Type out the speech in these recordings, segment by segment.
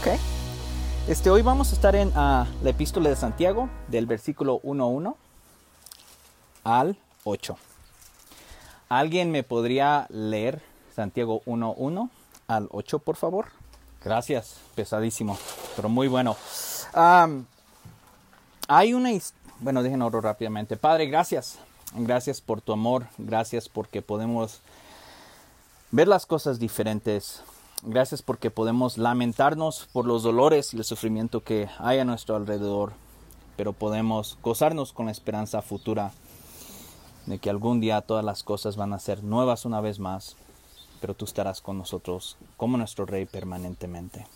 Ok. Este, hoy vamos a estar en ah, la epístola de Santiago, del versículo 1.1 al 8. ¿Alguien me podría leer Santiago 1.1 al 8, por favor? Gracias, pesadísimo, pero muy bueno. Hay una... Bueno, déjenme oro rápidamente. Padre, gracias. Gracias por tu amor. Gracias porque podemos ver las cosas diferentes. Gracias porque podemos lamentarnos por los dolores y el sufrimiento que hay a nuestro alrededor, pero podemos gozarnos con la esperanza futura de que algún día todas las cosas van a ser nuevas una vez más, pero tú estarás con nosotros como nuestro Rey permanentemente.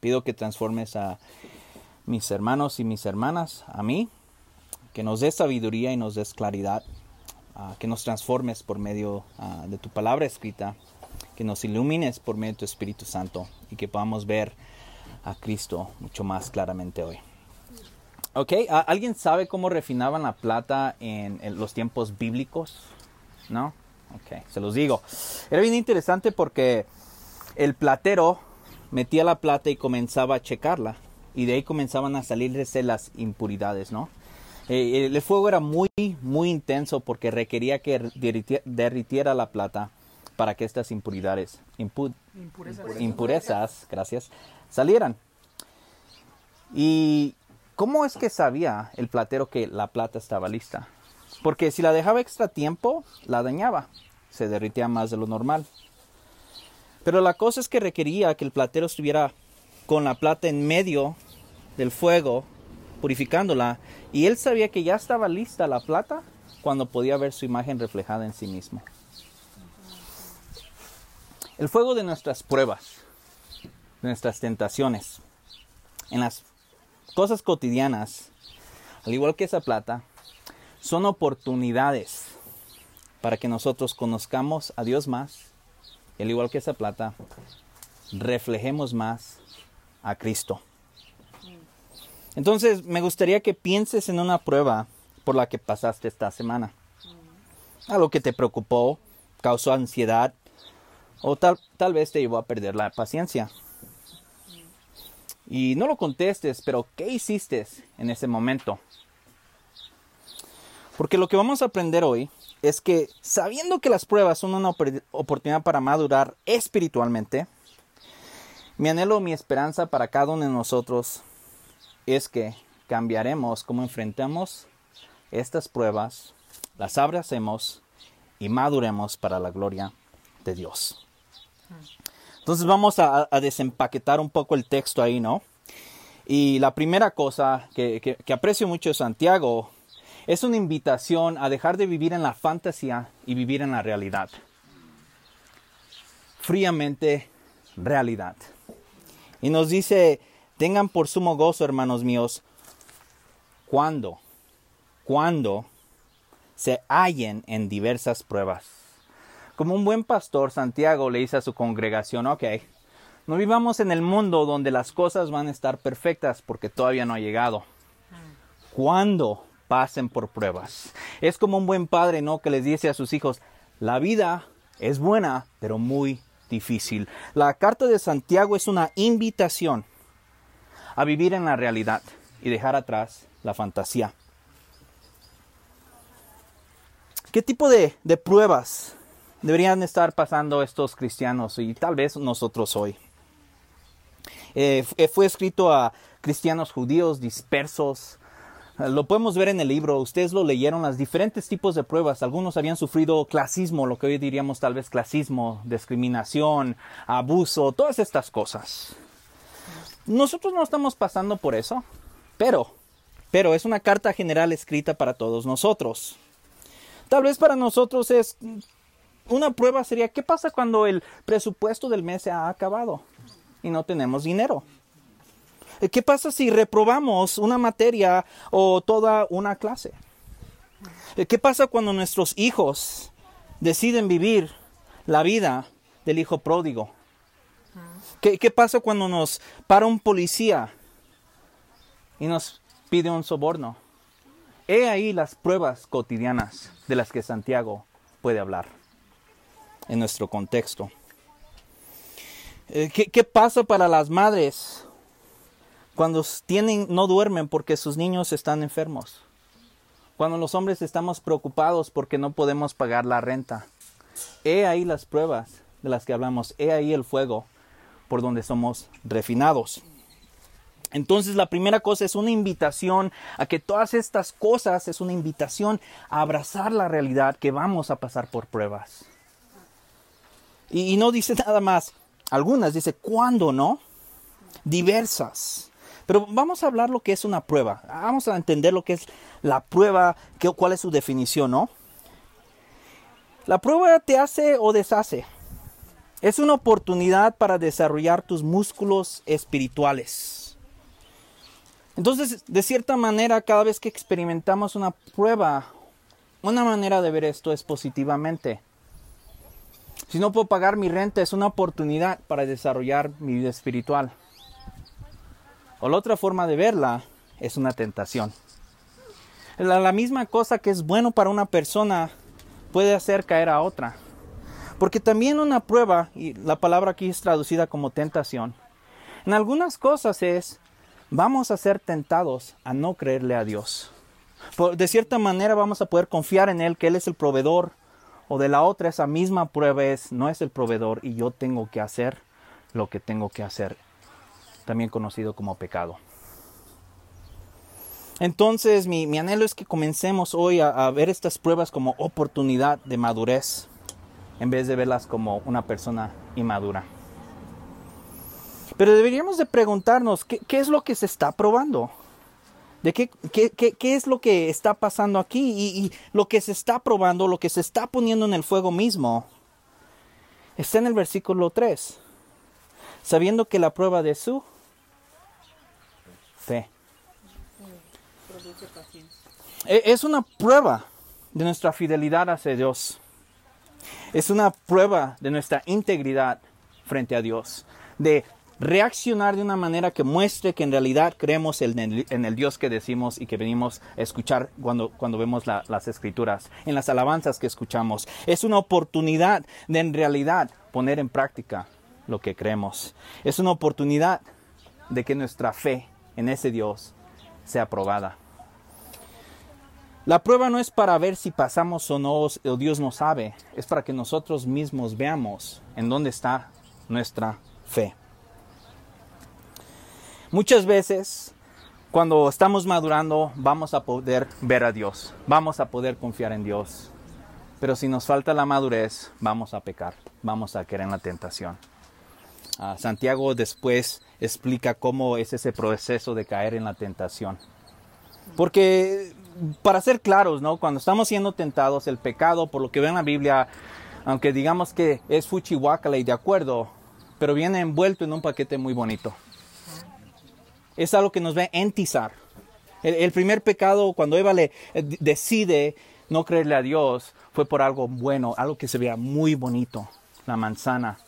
Pido que transformes a mis hermanos y mis hermanas, a mí, que nos des sabiduría y nos des claridad, que nos transformes por medio ah, de tu palabra escrita, que nos ilumines por medio de tu Espíritu Santo y que podamos ver a Cristo mucho más claramente hoy. Ok, ¿a- ¿alguien sabe cómo refinaban la plata en, los tiempos bíblicos? ¿No? Ok, se los digo. Era bien interesante porque el platero metía la plata y comenzaba a checarla y de ahí comenzaban a salirse las impuridades, ¿no? Eh, el fuego era muy, muy intenso porque requería que derriti- derritiera la plata para que estas impuridades, impu- impurezas, gracias, salieran. ¿Y cómo es que sabía el platero que la plata estaba lista? Porque si la dejaba extra tiempo, la dañaba, se derritía más de lo normal. Pero la cosa es que requería que el platero estuviera con la plata en medio del fuego, purificándola, y él sabía que ya estaba lista la plata cuando podía ver su imagen reflejada en sí mismo. El fuego de nuestras pruebas, de nuestras tentaciones, en las cosas cotidianas, al igual que esa plata, son oportunidades para que nosotros conozcamos a Dios más y al igual que esa plata, reflejemos más a Cristo. Entonces, me gustaría que pienses en una prueba por la que pasaste esta semana. Algo que te preocupó, causó ansiedad o tal, tal vez te llevó a perder la paciencia. Y no lo contestes, pero ¿qué hiciste en ese momento? Porque lo que vamos a aprender hoy es que sabiendo que las pruebas son una opor- oportunidad para madurar espiritualmente, mi anhelo, mi esperanza para cada uno de nosotros es que cambiaremos cómo enfrentamos estas pruebas, las abracemos y maduremos para la gloria de Dios. Entonces vamos a, desempaquetar un poco el texto ahí, ¿no? Y la primera cosa que aprecio mucho de Santiago es una invitación a dejar de vivir en la fantasía y vivir en la realidad. Fríamente realidad. Y nos dice, tengan por sumo gozo, hermanos míos, cuando, cuando se hallen en diversas pruebas. Como un buen pastor, Santiago le dice a su congregación, ok, no vivamos en el mundo donde las cosas van a estar perfectas porque todavía no ha llegado. Cuando pasen por pruebas. Es como un buen padre, ¿no? Que les dice a sus hijos, la vida es buena, pero muy difícil. La carta de Santiago es una invitación a vivir en la realidad y dejar atrás la fantasía. ¿Qué tipo de, de pruebas deberían estar pasando estos cristianos y tal vez nosotros hoy? Eh, f- fue escrito a cristianos judíos dispersos. Eh, Lo podemos ver en el libro, ustedes lo leyeron, los diferentes tipos de pruebas. Algunos habían sufrido clasismo, lo que hoy diríamos tal vez clasismo, discriminación, abuso, todas estas cosas. Nosotros no estamos pasando por eso, pero, pero es una carta general escrita para todos nosotros. Tal vez para nosotros es una prueba sería ¿qué pasa cuando el presupuesto del mes se ha acabado y no tenemos dinero? ¿Qué pasa si reprobamos una materia o toda una clase? ¿Qué pasa cuando nuestros hijos deciden vivir la vida del hijo pródigo? ¿Qué, qué pasa cuando nos para un policía y nos pide un soborno? He ahí las pruebas cotidianas de las que Santiago puede hablar en nuestro contexto. Eh, ¿Qué, pasa para las madres cuando tienen, no duermen porque sus niños están enfermos. Cuando los hombres estamos preocupados porque no podemos pagar la renta. He ahí las pruebas de las que hablamos. He ahí el fuego por donde somos refinados. Entonces la primera cosa es una invitación a que todas estas cosas es una invitación a abrazar la realidad que vamos a pasar por pruebas. Y, no dice nada más, algunas dice, ¿cuándo no? Diversas. Pero vamos a hablar lo que es una prueba. Vamos a entender lo que es la prueba, qué, cuál es su definición, ¿no? La prueba te hace o deshace. Es una oportunidad para desarrollar tus músculos espirituales. Entonces, de cierta manera, cada vez que experimentamos una prueba, una manera de ver esto es positivamente. Si no puedo pagar mi renta, es una oportunidad para desarrollar mi vida espiritual. O la otra forma de verla es una tentación. La, la, misma cosa que es bueno para una persona puede hacer caer a otra. Porque también una prueba, y la palabra aquí es traducida como tentación, en algunas cosas es, vamos a ser tentados a no creerle a Dios. Por, de cierta manera vamos a poder confiar en Él, que Él es el proveedor. O de la otra, esa misma prueba es, no es el proveedor y yo tengo que hacer lo que tengo que hacer también conocido como pecado. Entonces mi, mi anhelo es que comencemos hoy a, ver estas pruebas como oportunidad de madurez en vez de verlas como una persona inmadura. Pero deberíamos de preguntarnos qué, qué es lo que se está probando. ¿De qué, qué, qué, qué, es lo que está pasando aquí? Y, y lo que se está probando, lo que se está poniendo en el fuego mismo, está en el versículo 3. Sabiendo que la prueba de su fe. Es una prueba de nuestra fidelidad hacia Dios. Es una prueba de nuestra integridad frente a Dios. De reaccionar de una manera que muestre que en realidad creemos en el, Dios que decimos y que venimos a escuchar cuando, cuando vemos la, las escrituras, en las alabanzas que escuchamos. Es una oportunidad de en realidad poner en práctica lo que creemos. Es una oportunidad de que nuestra fe en ese Dios sea probada. La prueba no es para ver si pasamos o no, o Dios no sabe, es para que nosotros mismos veamos en dónde está nuestra fe. Muchas veces, cuando estamos madurando, vamos a poder ver a Dios, vamos a poder confiar en Dios, pero si nos falta la madurez, vamos a pecar, vamos a caer en la tentación. Uh, Santiago después explica cómo es ese proceso de caer en la tentación. Porque, para ser claros, ¿no? Cuando estamos siendo tentados, el pecado, por lo que veo en la Biblia, aunque digamos que es fuchihuacala y de acuerdo, pero viene envuelto en un paquete muy bonito. Es algo que nos va a entizar. El, el primer pecado, cuando Eva le eh, decide no creerle a Dios, fue por algo bueno, algo que se vea muy bonito, la manzana.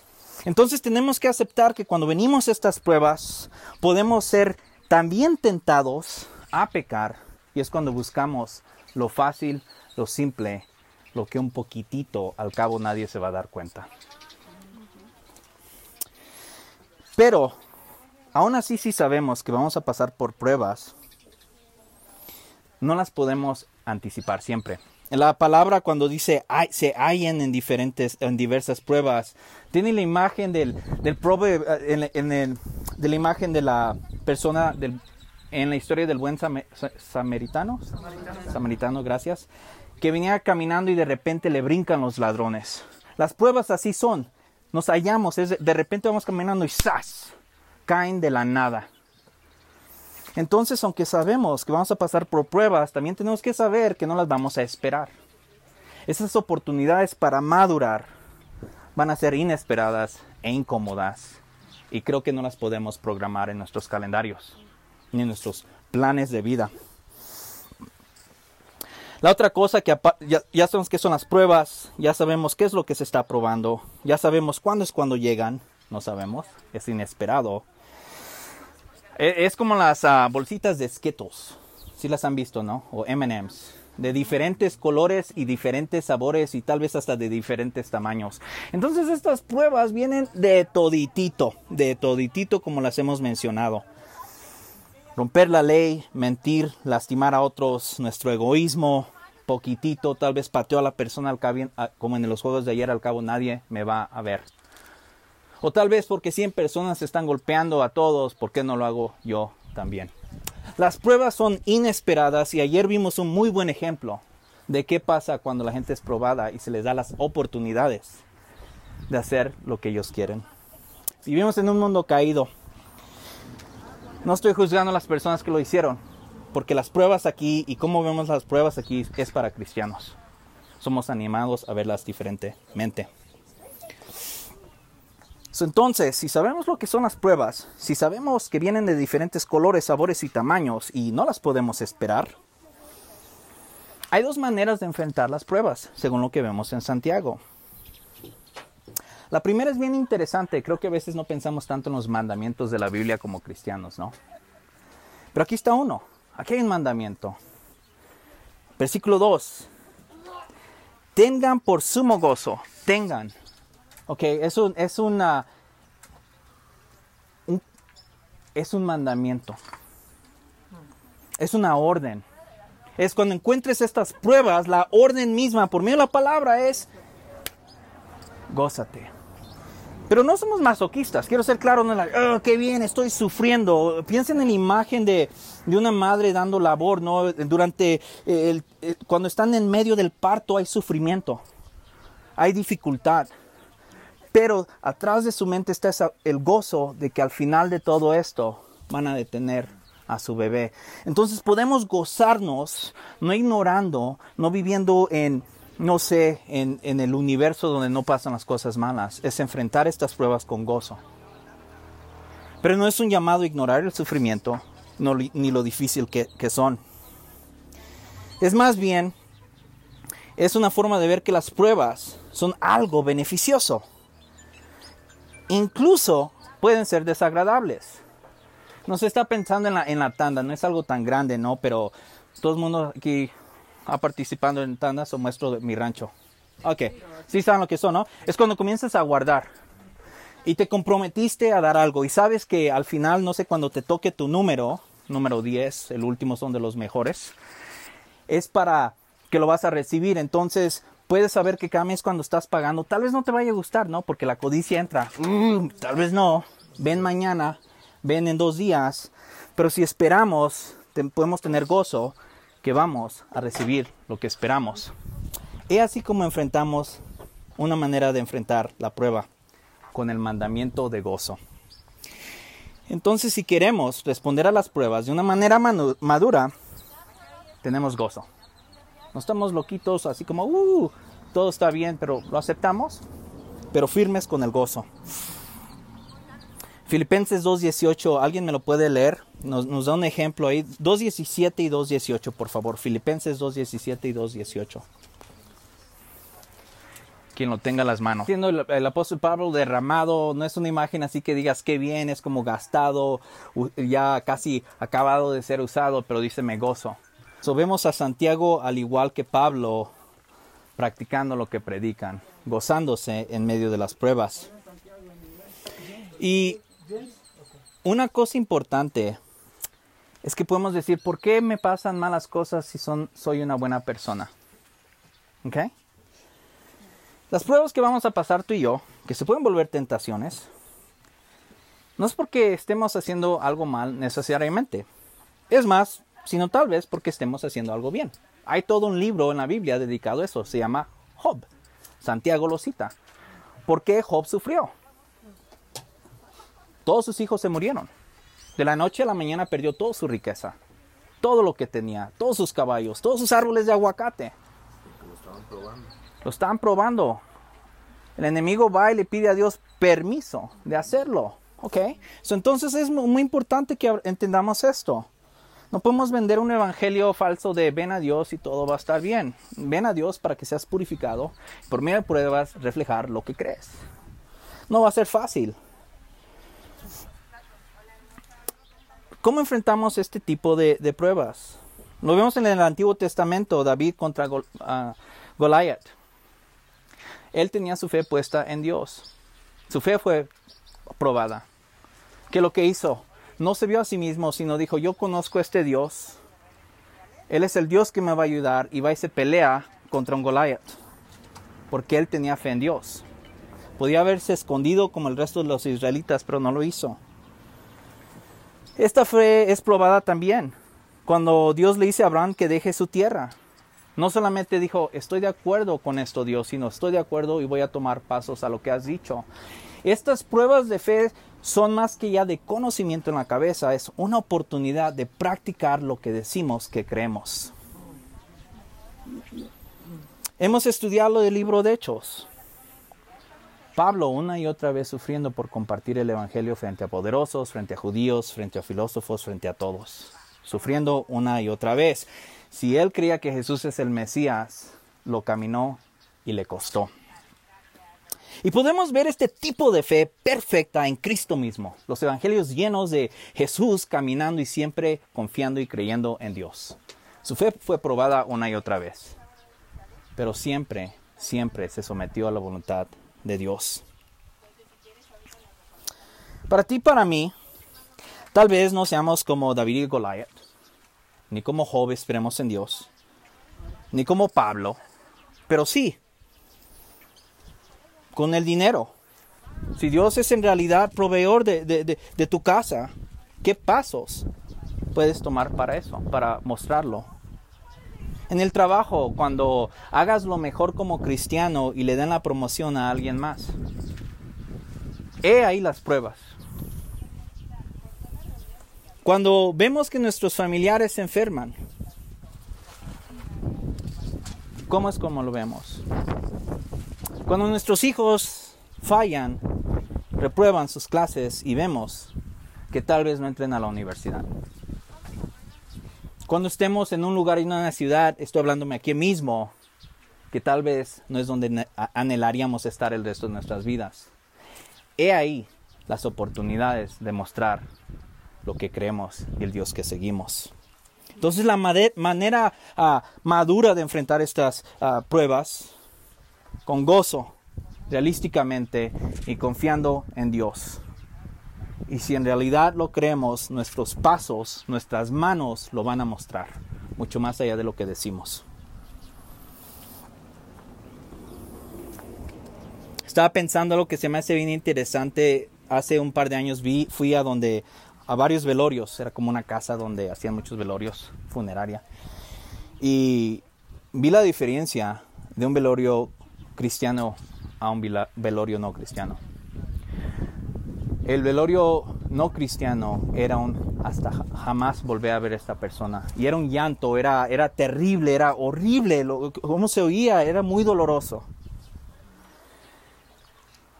Entonces tenemos que aceptar que cuando venimos a estas pruebas podemos ser también tentados a pecar y es cuando buscamos lo fácil, lo simple, lo que un poquitito al cabo nadie se va a dar cuenta. Pero aún así sí sabemos que vamos a pasar por pruebas, no las podemos anticipar siempre. La palabra cuando dice se hallan en diferentes, en diversas pruebas, tiene la imagen del, del prove, en, en el, de la imagen de la persona del, en la historia del buen sam, samaritano, samaritano, samaritano, gracias, que venía caminando y de repente le brincan los ladrones. Las pruebas así son. Nos hallamos, es, de repente vamos caminando y ¡zas! Caen de la nada. Entonces, aunque sabemos que vamos a pasar por pruebas, también tenemos que saber que no las vamos a esperar. Esas oportunidades para madurar van a ser inesperadas e incómodas y creo que no las podemos programar en nuestros calendarios ni en nuestros planes de vida. La otra cosa que ya, sabemos que son las pruebas, ya sabemos qué es lo que se está probando, ya sabemos cuándo es cuando llegan, no sabemos, es inesperado. Es como las uh, bolsitas de Skittles. Si las han visto, ¿no? O MMs. De diferentes colores y diferentes sabores y tal vez hasta de diferentes tamaños. Entonces estas pruebas vienen de toditito. De toditito como las hemos mencionado. romper la ley, mentir, lastimar a otros, nuestro egoísmo, poquitito, tal vez pateo a la persona al cabo, como en los juegos de ayer, al cabo nadie me va a ver. O tal vez porque 100 personas están golpeando a todos, ¿por qué no lo hago yo también? Las pruebas son inesperadas y ayer vimos un muy buen ejemplo de qué pasa cuando la gente es probada y se les da las oportunidades de hacer lo que ellos quieren. Vivimos en un mundo caído. No estoy juzgando a las personas que lo hicieron, porque las pruebas aquí y cómo vemos las pruebas aquí es para cristianos. Somos animados a verlas diferentemente. Entonces, si sabemos lo que son las pruebas, si sabemos que vienen de diferentes colores, sabores y tamaños y no las podemos esperar, hay dos maneras de enfrentar las pruebas, según lo que vemos en Santiago. La primera es bien interesante, creo que a veces no pensamos tanto en los mandamientos de la Biblia como cristianos, ¿no? Pero aquí está uno, aquí hay un mandamiento. Versículo 2. Tengan por sumo gozo, tengan. Ok, es un, es una, es un mandamiento. Es una orden. Es cuando encuentres estas pruebas, la orden misma, por medio de la palabra, es gózate. Pero no somos masoquistas, quiero ser claro, no oh, qué bien, estoy sufriendo. Piensen en la imagen de, una madre dando labor, ¿no? Durante el, cuando están en medio del parto hay sufrimiento, hay dificultad. Pero atrás de su mente está el gozo de que al final de todo esto van a detener a su bebé. Entonces podemos gozarnos, no ignorando, no viviendo en no sé, en, el universo donde no pasan las cosas malas, es enfrentar estas pruebas con gozo. Pero no es un llamado a ignorar el sufrimiento, ni lo difícil que, que son. Es más bien, es una forma de ver que las pruebas son algo beneficioso. Incluso pueden ser desagradables. No se está pensando en la, en la tanda, no es algo tan grande, ¿no? Pero todo el mundo aquí ha participado en tandas o muestro mi rancho. Ok, sí saben lo que son, ¿no? Es cuando comienzas a guardar y te comprometiste a dar algo y sabes que al final, no sé, cuando te toque tu número, número 10, el último son de los mejores, es para que lo vas a recibir. Entonces, puedes saber que cada mes cuando estás pagando, tal vez no te vaya a gustar, ¿no? Porque la codicia entra. Mm, tal vez no. Ven mañana, ven en dos días. Pero si esperamos, podemos tener gozo que vamos a recibir lo que esperamos. Es así como enfrentamos una manera de enfrentar la prueba con el mandamiento de gozo. Entonces, si queremos responder a las pruebas de una manera madura, tenemos gozo. No estamos loquitos así como, uh, todo está bien, pero lo aceptamos, pero firmes con el gozo. Filipenses 2.18, ¿alguien me lo puede leer? Nos, da un ejemplo ahí, 2.17 y 2.18, por favor. Filipenses 2.17 y 2.18. Quien lo tenga las manos. Siendo el, apóstol Pablo derramado, no es una imagen así que digas qué bien, es como gastado, ya casi acabado de ser usado, pero dice me gozo. So, vemos a Santiago al igual que Pablo practicando lo que predican, gozándose en medio de las pruebas. Y una cosa importante es que podemos decir, ¿por qué me pasan malas cosas si son, soy una buena persona? ¿Ok? Las pruebas que vamos a pasar tú y yo, que se pueden volver tentaciones, no es porque estemos haciendo algo mal necesariamente. Es más, sino tal vez porque estemos haciendo algo bien. Hay todo un libro en la Biblia dedicado a eso, se llama Job. Santiago lo cita. ¿Por qué Job sufrió? Todos sus hijos se murieron. De la noche a la mañana perdió toda su riqueza, todo lo que tenía, todos sus caballos, todos sus árboles de aguacate. Lo estaban probando. Lo estaban probando. El enemigo va y le pide a Dios permiso de hacerlo. ¿Ok? entonces es muy importante que entendamos esto. No podemos vender un evangelio falso de ven a Dios y todo va a estar bien. Ven a Dios para que seas purificado. Por medio de pruebas reflejar lo que crees. No va a ser fácil. ¿Cómo enfrentamos este tipo de, pruebas? Lo vemos en el Antiguo Testamento, David contra ah, Goliat. Él tenía su fe puesta en Dios. Su fe fue probada. ¿Qué es lo que hizo? No se vio a sí mismo, sino dijo, yo conozco este Dios. Él es el Dios que me va a ayudar y va y se pelea contra un Goliath. Porque él tenía fe en Dios. Podía haberse escondido como el resto de los israelitas, pero no lo hizo. Esta fe es probada también cuando Dios le dice a Abraham que deje su tierra. No solamente dijo, estoy de acuerdo con esto Dios, sino estoy de acuerdo y voy a tomar pasos a lo que has dicho. Estas pruebas de fe son más que ya de conocimiento en la cabeza, es una oportunidad de practicar lo que decimos que creemos. Hemos estudiado el libro de Hechos. Pablo una y otra vez sufriendo por compartir el Evangelio frente a poderosos, frente a judíos, frente a filósofos, frente a todos. Sufriendo una y otra vez. Si él creía que Jesús es el Mesías, lo caminó y le costó. Y podemos ver este tipo de fe perfecta en Cristo mismo. Los evangelios llenos de Jesús caminando y siempre confiando y creyendo en Dios. Su fe fue probada una y otra vez. Pero siempre, siempre se sometió a la voluntad de Dios. Para ti, para mí, tal vez no seamos como David y Goliat, ni como Job esperemos en Dios, ni como Pablo, pero sí, con el dinero. Si Dios es en realidad proveedor de, de tu casa, ¿qué pasos puedes tomar para eso, para mostrarlo? En el trabajo, cuando hagas lo mejor como cristiano y le den la promoción a alguien más. He ahí las pruebas. Cuando vemos que nuestros familiares se enferman, ¿cómo es como lo vemos? Cuando nuestros hijos fallan, reprueban sus clases y vemos que tal vez no entren a la universidad. Cuando estemos en un lugar y en una ciudad, estoy hablándome aquí mismo, que tal vez no es donde anhelaríamos estar el resto de nuestras vidas. He ahí las oportunidades de mostrar lo que creemos y el Dios que seguimos. Entonces la manera ah, madura de enfrentar estas ah, pruebas con gozo, realísticamente y confiando en Dios. Y si en realidad lo creemos, nuestros pasos, nuestras manos lo van a mostrar, mucho más allá de lo que decimos. Estaba pensando lo que se me hace bien interesante. Hace un par de años vi, fui a donde a varios velorios, era como una casa donde hacían muchos velorios, funeraria. Y vi la diferencia de un velorio cristiano a un velorio no cristiano. El velorio no cristiano era un hasta jamás volver a ver a esta persona. Y era un llanto, era, era terrible, era horrible. Lo, como se oía, era muy doloroso.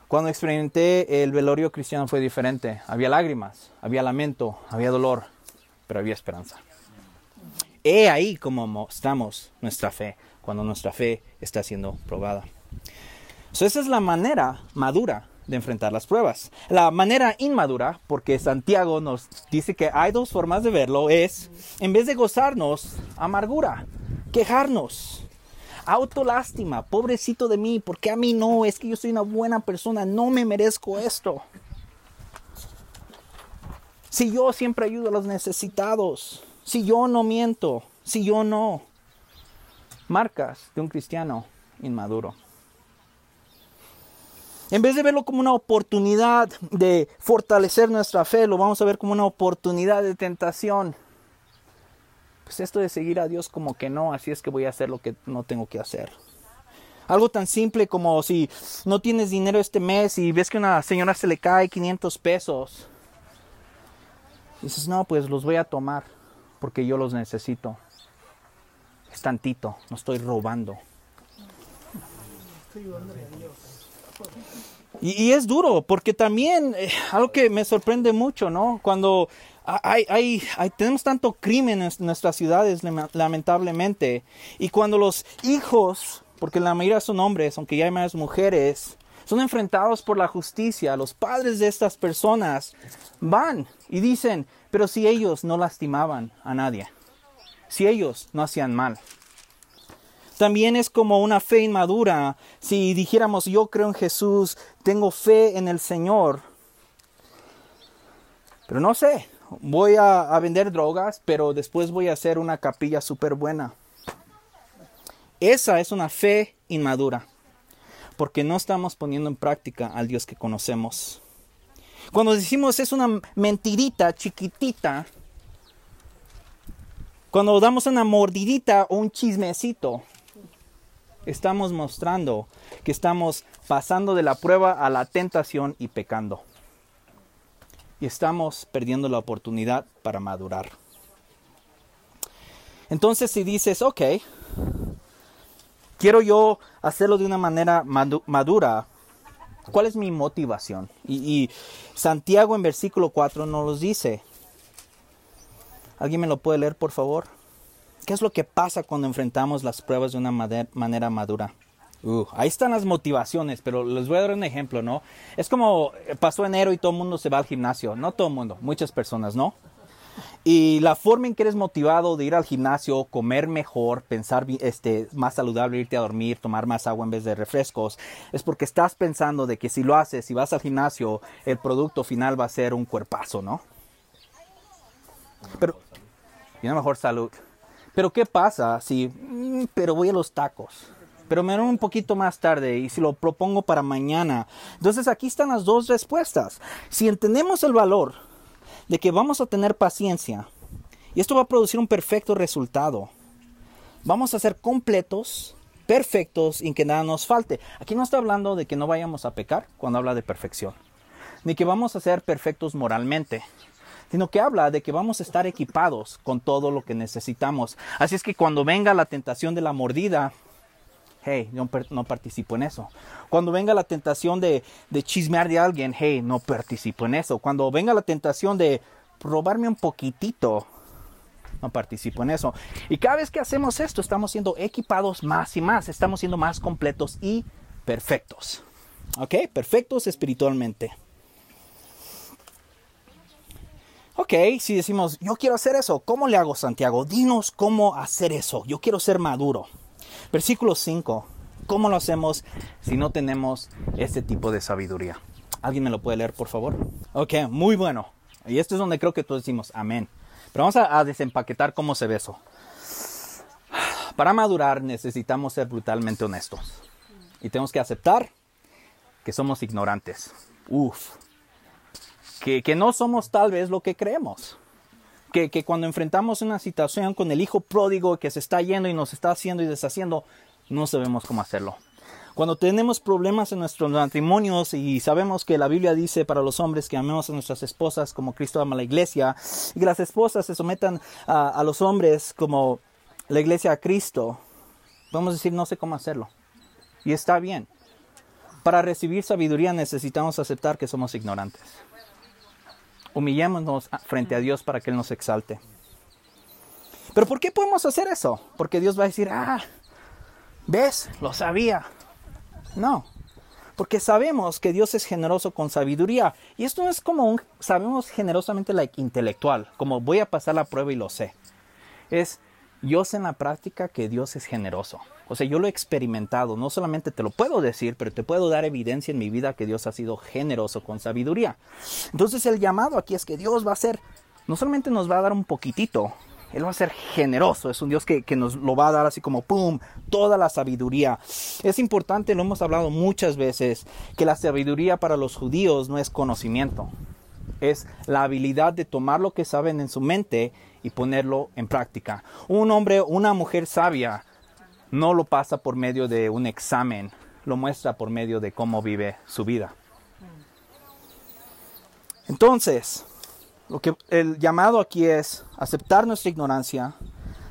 Cuando experimenté el velorio cristiano fue diferente. Había lágrimas, había lamento, había dolor, pero había esperanza. He ahí como mostramos nuestra fe, cuando nuestra fe está siendo probada. Esa es la manera madura de enfrentar las pruebas. La manera inmadura, porque Santiago nos dice que hay dos formas de verlo, es en vez de gozarnos, amargura, quejarnos, autolástima, pobrecito de mí, porque a mí no, es que yo soy una buena persona, no me merezco esto. Si yo siempre ayudo a los necesitados, si yo no miento, si yo no. Marcas de un cristiano inmaduro. En vez de verlo como una oportunidad de fortalecer nuestra fe, lo vamos a ver como una oportunidad de tentación. Pues esto de seguir a Dios como que no, así es que voy a hacer lo que no tengo que hacer. Algo tan simple como si no tienes dinero este mes y ves que a una señora se le cae 500 pesos. Dices, no, pues los voy a tomar porque yo los necesito. Es tantito, no estoy robando. Estoy Y, es duro, porque también eh, algo que me sorprende mucho, ¿no? Cuando hay, hay, tenemos tanto crimen en nuestras ciudades, lamentablemente, y cuando los hijos, porque la mayoría son hombres, aunque ya hay más mujeres, son enfrentados por la justicia, los padres de estas personas van y dicen, pero si ellos no lastimaban a nadie, si ellos no hacían mal, también es como una fe inmadura. Si dijéramos yo creo en Jesús, tengo fe en el Señor. Pero no sé, voy a, vender drogas, pero después voy a hacer una capilla súper buena. Esa es una fe inmadura, porque no estamos poniendo en práctica al Dios que conocemos. Cuando decimos es una mentirita chiquitita, cuando damos una mordidita o un chismecito, estamos mostrando que estamos pasando de la prueba a la tentación y pecando. Y estamos perdiendo la oportunidad para madurar. Entonces si dices, ok, quiero yo hacerlo de una manera madura, ¿cuál es mi motivación? Y, Santiago en versículo 4 nos lo dice. ¿Alguien me lo puede leer, por favor? ¿Qué es lo que pasa cuando enfrentamos las pruebas de una manera madura? Uh, ahí están las motivaciones, pero les voy a dar un ejemplo, ¿no? Es como eh, pasó enero y todo el mundo se va al gimnasio. No todo el mundo, muchas personas, ¿no? Y la forma en que eres motivado de ir al gimnasio, comer mejor, pensar este, más saludable, irte a dormir, tomar más agua en vez de refrescos, es porque estás pensando de que si lo haces, si vas al gimnasio, el producto final va a ser un cuerpazo, ¿no? Pero, y una mejor salud. Pero ¿qué pasa si, mm, pero voy a los tacos? Pero me un poquito más tarde y si lo propongo para mañana. Entonces aquí están las dos respuestas. Si entendemos el valor de que vamos a tener paciencia y esto va a producir un perfecto resultado, vamos a ser completos, perfectos y que nada nos falte. Aquí no está hablando de que no vayamos a pecar cuando habla de perfección, ni que vamos a ser perfectos moralmente sino que habla de que vamos a estar equipados con todo lo que necesitamos. Así es que cuando venga la tentación de la mordida, hey, no, no participo en eso. Cuando venga la tentación de, de chismear de alguien, hey, no participo en eso. Cuando venga la tentación de probarme un poquitito, no participo en eso. Y cada vez que hacemos esto, estamos siendo equipados más y más, estamos siendo más completos y perfectos. ¿Ok? Perfectos espiritualmente. Ok, si decimos, yo quiero hacer eso, ¿cómo le hago Santiago? Dinos cómo hacer eso, yo quiero ser maduro. Versículo 5, ¿cómo lo hacemos si no tenemos este tipo de sabiduría? ¿Alguien me lo puede leer, por favor? Ok, muy bueno. Y esto es donde creo que todos decimos amén. Pero vamos a, a desempaquetar cómo se ve eso. Para madurar necesitamos ser brutalmente honestos. Y tenemos que aceptar que somos ignorantes. Uf, que, no somos tal vez lo que creemos. Que, que, cuando enfrentamos una situación con el hijo pródigo que se está yendo y nos está haciendo y deshaciendo, no sabemos cómo hacerlo. Cuando tenemos problemas en nuestros matrimonios y sabemos que la Biblia dice para los hombres que amemos a nuestras esposas como Cristo ama a la iglesia y que las esposas se sometan a, a los hombres como la iglesia a Cristo, podemos decir no sé cómo hacerlo. Y está bien. Para recibir sabiduría necesitamos aceptar que somos ignorantes. Humillémonos frente a Dios para que Él nos exalte. Pero ¿por qué podemos hacer eso? Porque Dios va a decir, ah, ves, lo sabía. No, porque sabemos que Dios es generoso con sabiduría. Y esto no es como un, sabemos generosamente like intelectual, como voy a pasar la prueba y lo sé. Es, yo sé en la práctica que Dios es generoso. O sea, yo lo he experimentado, no solamente te lo puedo decir, pero te puedo dar evidencia en mi vida que Dios ha sido generoso con sabiduría. Entonces el llamado aquí es que Dios va a ser, no solamente nos va a dar un poquitito, Él va a ser generoso, es un Dios que, que nos lo va a dar así como, ¡pum!, toda la sabiduría. Es importante, lo hemos hablado muchas veces, que la sabiduría para los judíos no es conocimiento, es la habilidad de tomar lo que saben en su mente y ponerlo en práctica. Un hombre, una mujer sabia, no lo pasa por medio de un examen, lo muestra por medio de cómo vive su vida. Entonces, lo que el llamado aquí es aceptar nuestra ignorancia,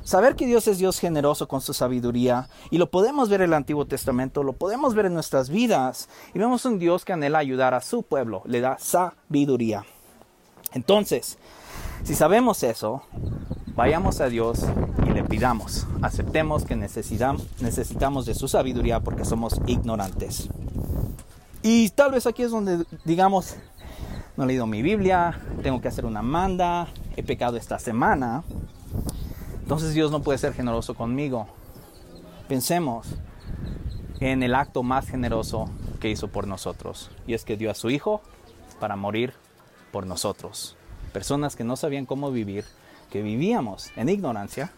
saber que Dios es Dios generoso con su sabiduría, y lo podemos ver en el Antiguo Testamento, lo podemos ver en nuestras vidas, y vemos un Dios que anhela ayudar a su pueblo, le da sabiduría. Entonces, si sabemos eso, vayamos a Dios y le pidamos, aceptemos que necesitamos, de su sabiduría porque somos ignorantes. Y tal vez aquí es donde digamos, no he leído mi Biblia, tengo que hacer una manda, he pecado esta semana, entonces Dios no puede ser generoso conmigo. Pensemos en el acto más generoso que hizo por nosotros, y es que dio a su Hijo para morir por nosotros. Personas que no sabían cómo vivir, que vivíamos en ignorancia,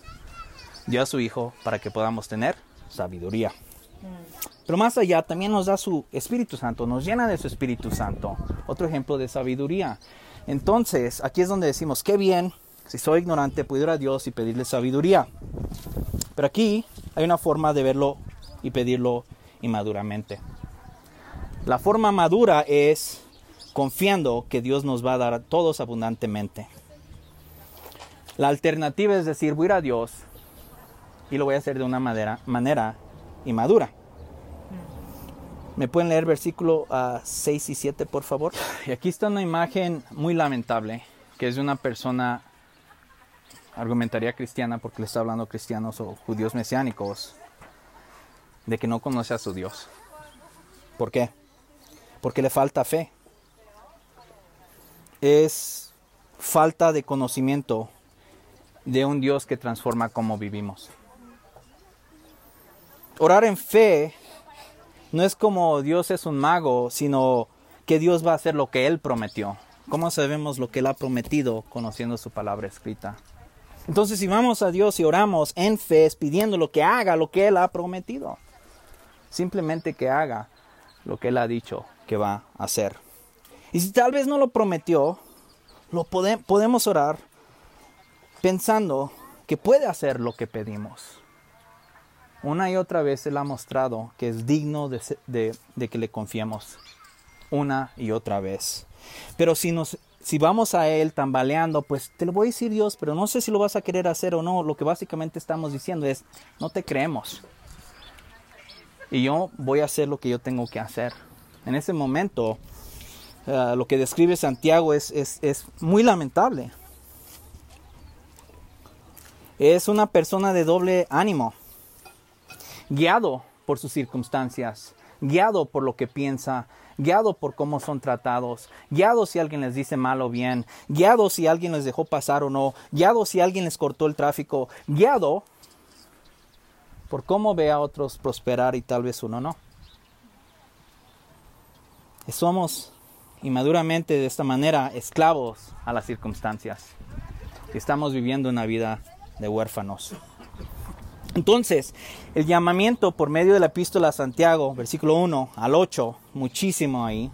dio a su Hijo para que podamos tener sabiduría. Pero más allá, también nos da su Espíritu Santo, nos llena de su Espíritu Santo. Otro ejemplo de sabiduría. Entonces, aquí es donde decimos, qué bien, si soy ignorante, puedo ir a Dios y pedirle sabiduría. Pero aquí hay una forma de verlo y pedirlo inmaduramente. La forma madura es confiando que Dios nos va a dar a todos abundantemente. La alternativa es decir, voy a ir a Dios y lo voy a hacer de una manera, manera inmadura. ¿Me pueden leer versículo 6 ah, y 7, por favor? Y aquí está una imagen muy lamentable, que es de una persona, argumentaría cristiana, porque le está hablando a cristianos o judíos mesiánicos, de que no conoce a su Dios. ¿Por qué? Porque le falta fe. Es falta de conocimiento de un Dios que transforma cómo vivimos. Orar en fe no es como Dios es un mago, sino que Dios va a hacer lo que Él prometió. ¿Cómo sabemos lo que Él ha prometido conociendo su palabra escrita? Entonces, si vamos a Dios y oramos en fe, pidiendo lo que haga, lo que Él ha prometido, simplemente que haga lo que Él ha dicho que va a hacer. Y si tal vez no lo prometió, lo podemos orar pensando que puede hacer lo que pedimos. Una y otra vez Él ha mostrado que es digno de, que le confiemos. Una y otra vez. Pero si, nos, si vamos a Él tambaleando, pues te lo voy a decir Dios, pero no sé si lo vas a querer hacer o no. Lo que básicamente estamos diciendo es, no te creemos. Y yo voy a hacer lo que yo tengo que hacer. En ese momento, eh, lo que describe Santiago es, es muy lamentable. Es una persona de doble ánimo guiado por sus circunstancias, guiado por lo que piensa, guiado por cómo son tratados, guiado si alguien les dice mal o bien, guiado si alguien les dejó pasar o no, guiado si alguien les cortó el tráfico, guiado por cómo ve a otros prosperar y tal vez uno no. Somos inmaduramente de esta manera esclavos a las circunstancias. Estamos viviendo una vida de huérfanos. Entonces, el llamamiento por medio de la epístola a Santiago, versículo 1 al 8, muchísimo ahí,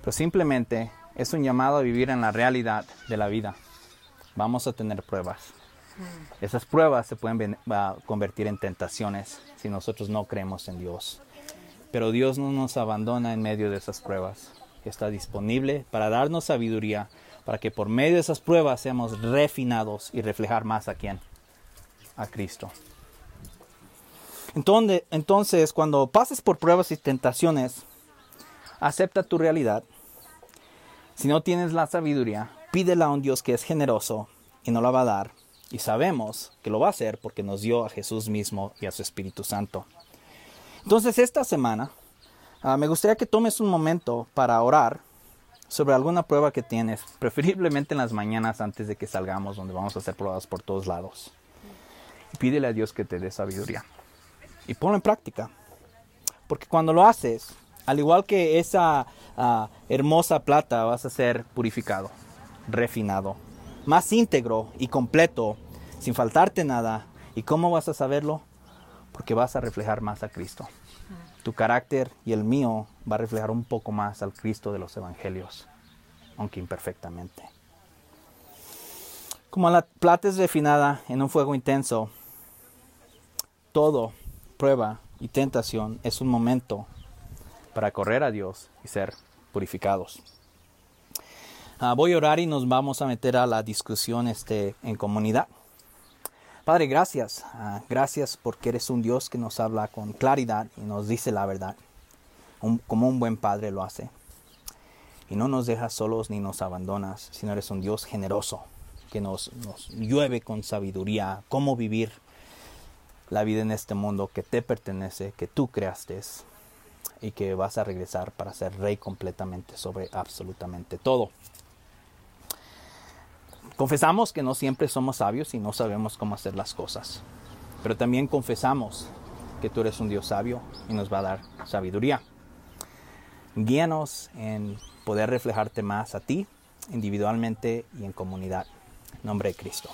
pero simplemente es un llamado a vivir en la realidad de la vida. Vamos a tener pruebas. Esas pruebas se pueden convertir en tentaciones si nosotros no creemos en Dios. Pero Dios no nos abandona en medio de esas pruebas. Está disponible para darnos sabiduría, para que por medio de esas pruebas seamos refinados y reflejar más a quién? A Cristo. Entonces, entonces, cuando pases por pruebas y tentaciones, acepta tu realidad. Si no tienes la sabiduría, pídela a un Dios que es generoso y no la va a dar. Y sabemos que lo va a hacer porque nos dio a Jesús mismo y a su Espíritu Santo. Entonces, esta semana ah, me gustaría que tomes un momento para orar sobre alguna prueba que tienes, preferiblemente en las mañanas antes de que salgamos, donde vamos a hacer pruebas por todos lados. Pídele a Dios que te dé sabiduría y ponlo en práctica. Porque cuando lo haces, al igual que esa ah, hermosa plata, vas a ser purificado, refinado, más íntegro y completo, sin faltarte nada. ¿Y cómo vas a saberlo? Porque vas a reflejar más a Cristo. Tu carácter y el mío va a reflejar un poco más al Cristo de los Evangelios, aunque imperfectamente. Como la plata es refinada en un fuego intenso, todo prueba y tentación es un momento para correr a Dios y ser purificados. Ah, voy a orar y nos vamos a meter a la discusión este, en comunidad. Padre, gracias. Ah, gracias porque eres un Dios que nos habla con claridad y nos dice la verdad, como un buen padre lo hace. Y no nos dejas solos ni nos abandonas, sino eres un Dios generoso que nos, nos llueve con sabiduría, cómo vivir la vida en este mundo que te pertenece, que tú creaste y que vas a regresar para ser rey completamente sobre absolutamente todo. Confesamos que no siempre somos sabios y no sabemos cómo hacer las cosas, pero también confesamos que tú eres un Dios sabio y nos va a dar sabiduría. Guíanos en poder reflejarte más a ti individualmente y en comunidad. Nombre de Cristo.